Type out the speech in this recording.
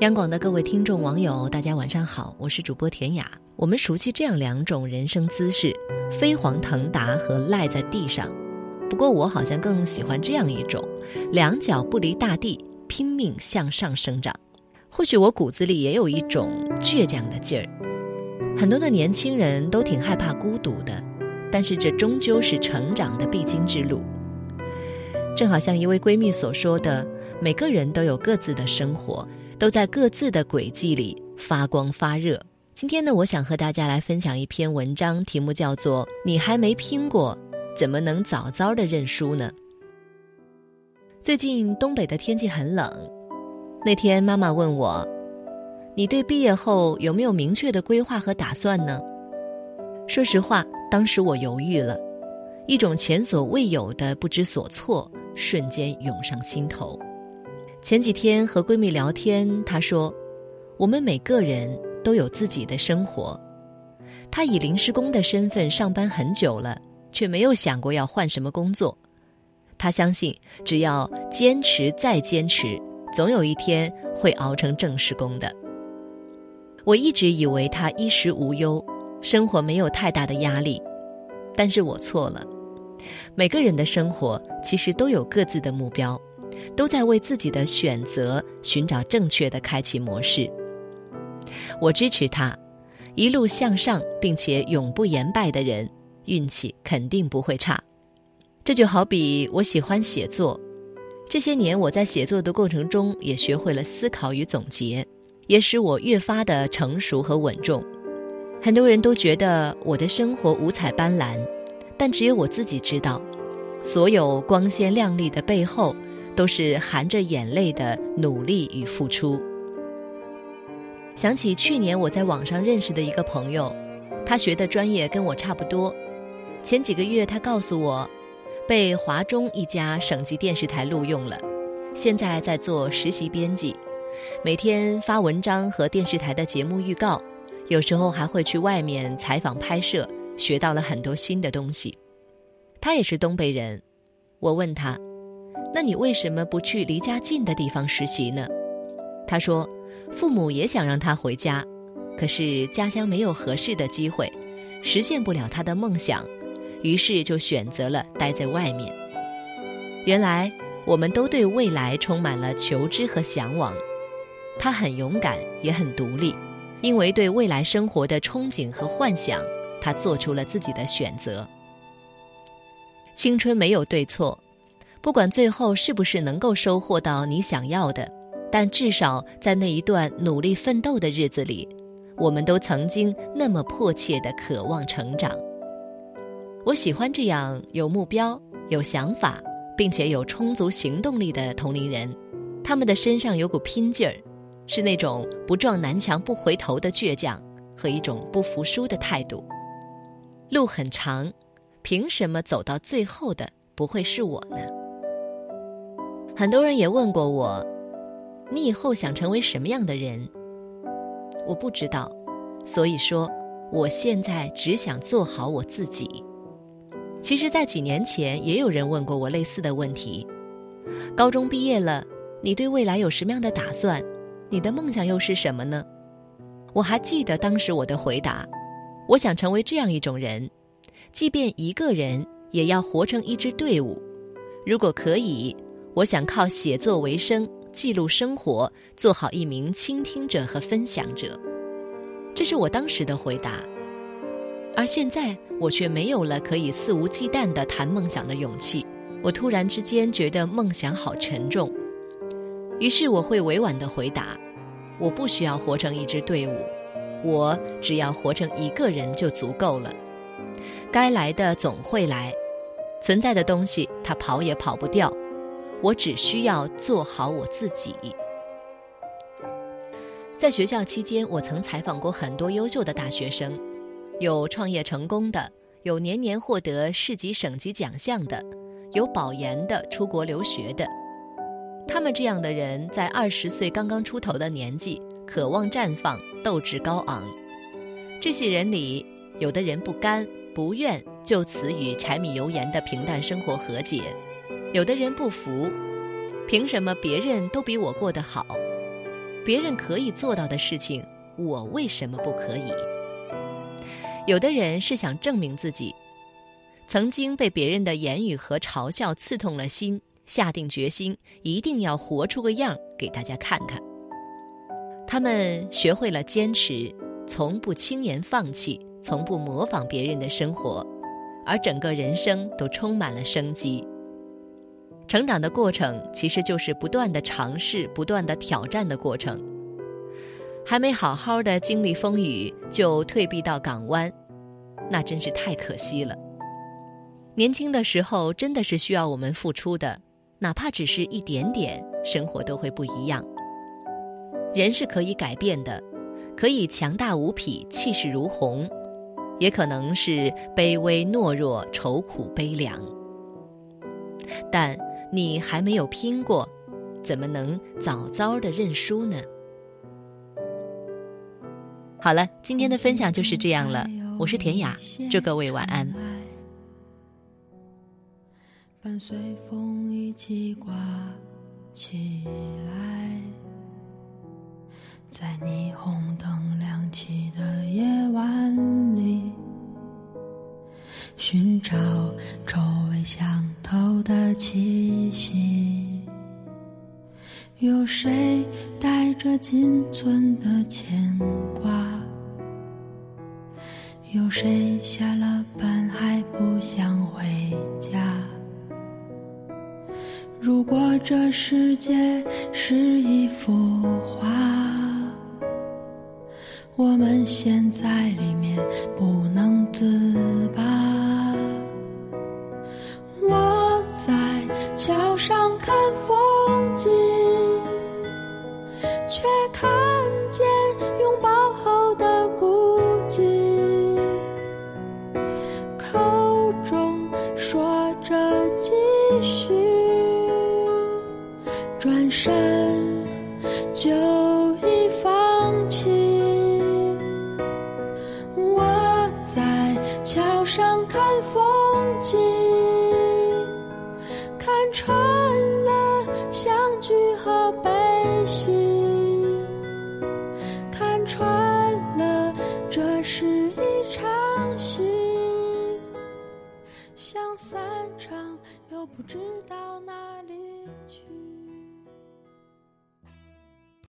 央广的各位听众网友，大家晚上好，我是主播田雅。我们熟悉这样两种人生姿势：飞黄腾达和赖在地上。不过我好像更喜欢这样一种：两脚不离大地，拼命向上生长。或许我骨子里也有一种倔强的劲儿。很多的年轻人都挺害怕孤独的，但是这终究是成长的必经之路。正好像一位闺蜜所说的：“每个人都有各自的生活。”都在各自的轨迹里发光发热。今天呢，我想和大家来分享一篇文章，题目叫做《你还没拼过，怎么能早早的认输呢？》最近东北的天气很冷，那天妈妈问我：“你对毕业后有没有明确的规划和打算呢？”说实话，当时我犹豫了，一种前所未有的不知所措瞬间涌上心头。前几天和闺蜜聊天，她说：“我们每个人都有自己的生活。她以临时工的身份上班很久了，却没有想过要换什么工作。她相信，只要坚持再坚持，总有一天会熬成正式工的。”我一直以为她衣食无忧，生活没有太大的压力，但是我错了。每个人的生活其实都有各自的目标。都在为自己的选择寻找正确的开启模式。我支持他，一路向上并且永不言败的人，运气肯定不会差。这就好比我喜欢写作，这些年我在写作的过程中也学会了思考与总结，也使我越发的成熟和稳重。很多人都觉得我的生活五彩斑斓，但只有我自己知道，所有光鲜亮丽的背后。都是含着眼泪的努力与付出。想起去年我在网上认识的一个朋友，他学的专业跟我差不多。前几个月他告诉我，被华中一家省级电视台录用了，现在在做实习编辑，每天发文章和电视台的节目预告，有时候还会去外面采访拍摄，学到了很多新的东西。他也是东北人，我问他。那你为什么不去离家近的地方实习呢？他说，父母也想让他回家，可是家乡没有合适的机会，实现不了他的梦想，于是就选择了待在外面。原来我们都对未来充满了求知和向往。他很勇敢，也很独立，因为对未来生活的憧憬和幻想，他做出了自己的选择。青春没有对错。不管最后是不是能够收获到你想要的，但至少在那一段努力奋斗的日子里，我们都曾经那么迫切地渴望成长。我喜欢这样有目标、有想法，并且有充足行动力的同龄人，他们的身上有股拼劲儿，是那种不撞南墙不回头的倔强和一种不服输的态度。路很长，凭什么走到最后的不会是我呢？很多人也问过我，你以后想成为什么样的人？我不知道，所以说，我现在只想做好我自己。其实，在几年前，也有人问过我类似的问题：高中毕业了，你对未来有什么样的打算？你的梦想又是什么呢？我还记得当时我的回答：我想成为这样一种人，即便一个人，也要活成一支队伍。如果可以。我想靠写作为生，记录生活，做好一名倾听者和分享者，这是我当时的回答。而现在，我却没有了可以肆无忌惮地谈梦想的勇气。我突然之间觉得梦想好沉重，于是我会委婉地回答：我不需要活成一支队伍，我只要活成一个人就足够了。该来的总会来，存在的东西它跑也跑不掉。我只需要做好我自己。在学校期间，我曾采访过很多优秀的大学生，有创业成功的，有年年获得市级、省级奖项的，有保研的、出国留学的。他们这样的人，在二十岁刚刚出头的年纪，渴望绽放，斗志高昂。这些人里，有的人不甘、不愿就此与柴米油盐的平淡生活和解。有的人不服，凭什么别人都比我过得好？别人可以做到的事情，我为什么不可以？有的人是想证明自己，曾经被别人的言语和嘲笑刺痛了心，下定决心一定要活出个样给大家看看。他们学会了坚持，从不轻言放弃，从不模仿别人的生活，而整个人生都充满了生机。成长的过程其实就是不断的尝试、不断的挑战的过程。还没好好的经历风雨，就退避到港湾，那真是太可惜了。年轻的时候真的是需要我们付出的，哪怕只是一点点，生活都会不一样。人是可以改变的，可以强大无匹、气势如虹，也可能是卑微懦弱、愁苦悲凉。但你还没有拼过，怎么能早早的认输呢？好了，今天的分享就是这样了。我是田雅，祝各位晚安。伴随风一起刮起来。在霓虹灯亮起的夜晚里，寻找周围相投的气息。有谁带着仅存的牵挂？有谁下了班还不想回家？如果这世界是一幅画。我们陷在里面不能自拔。不知道。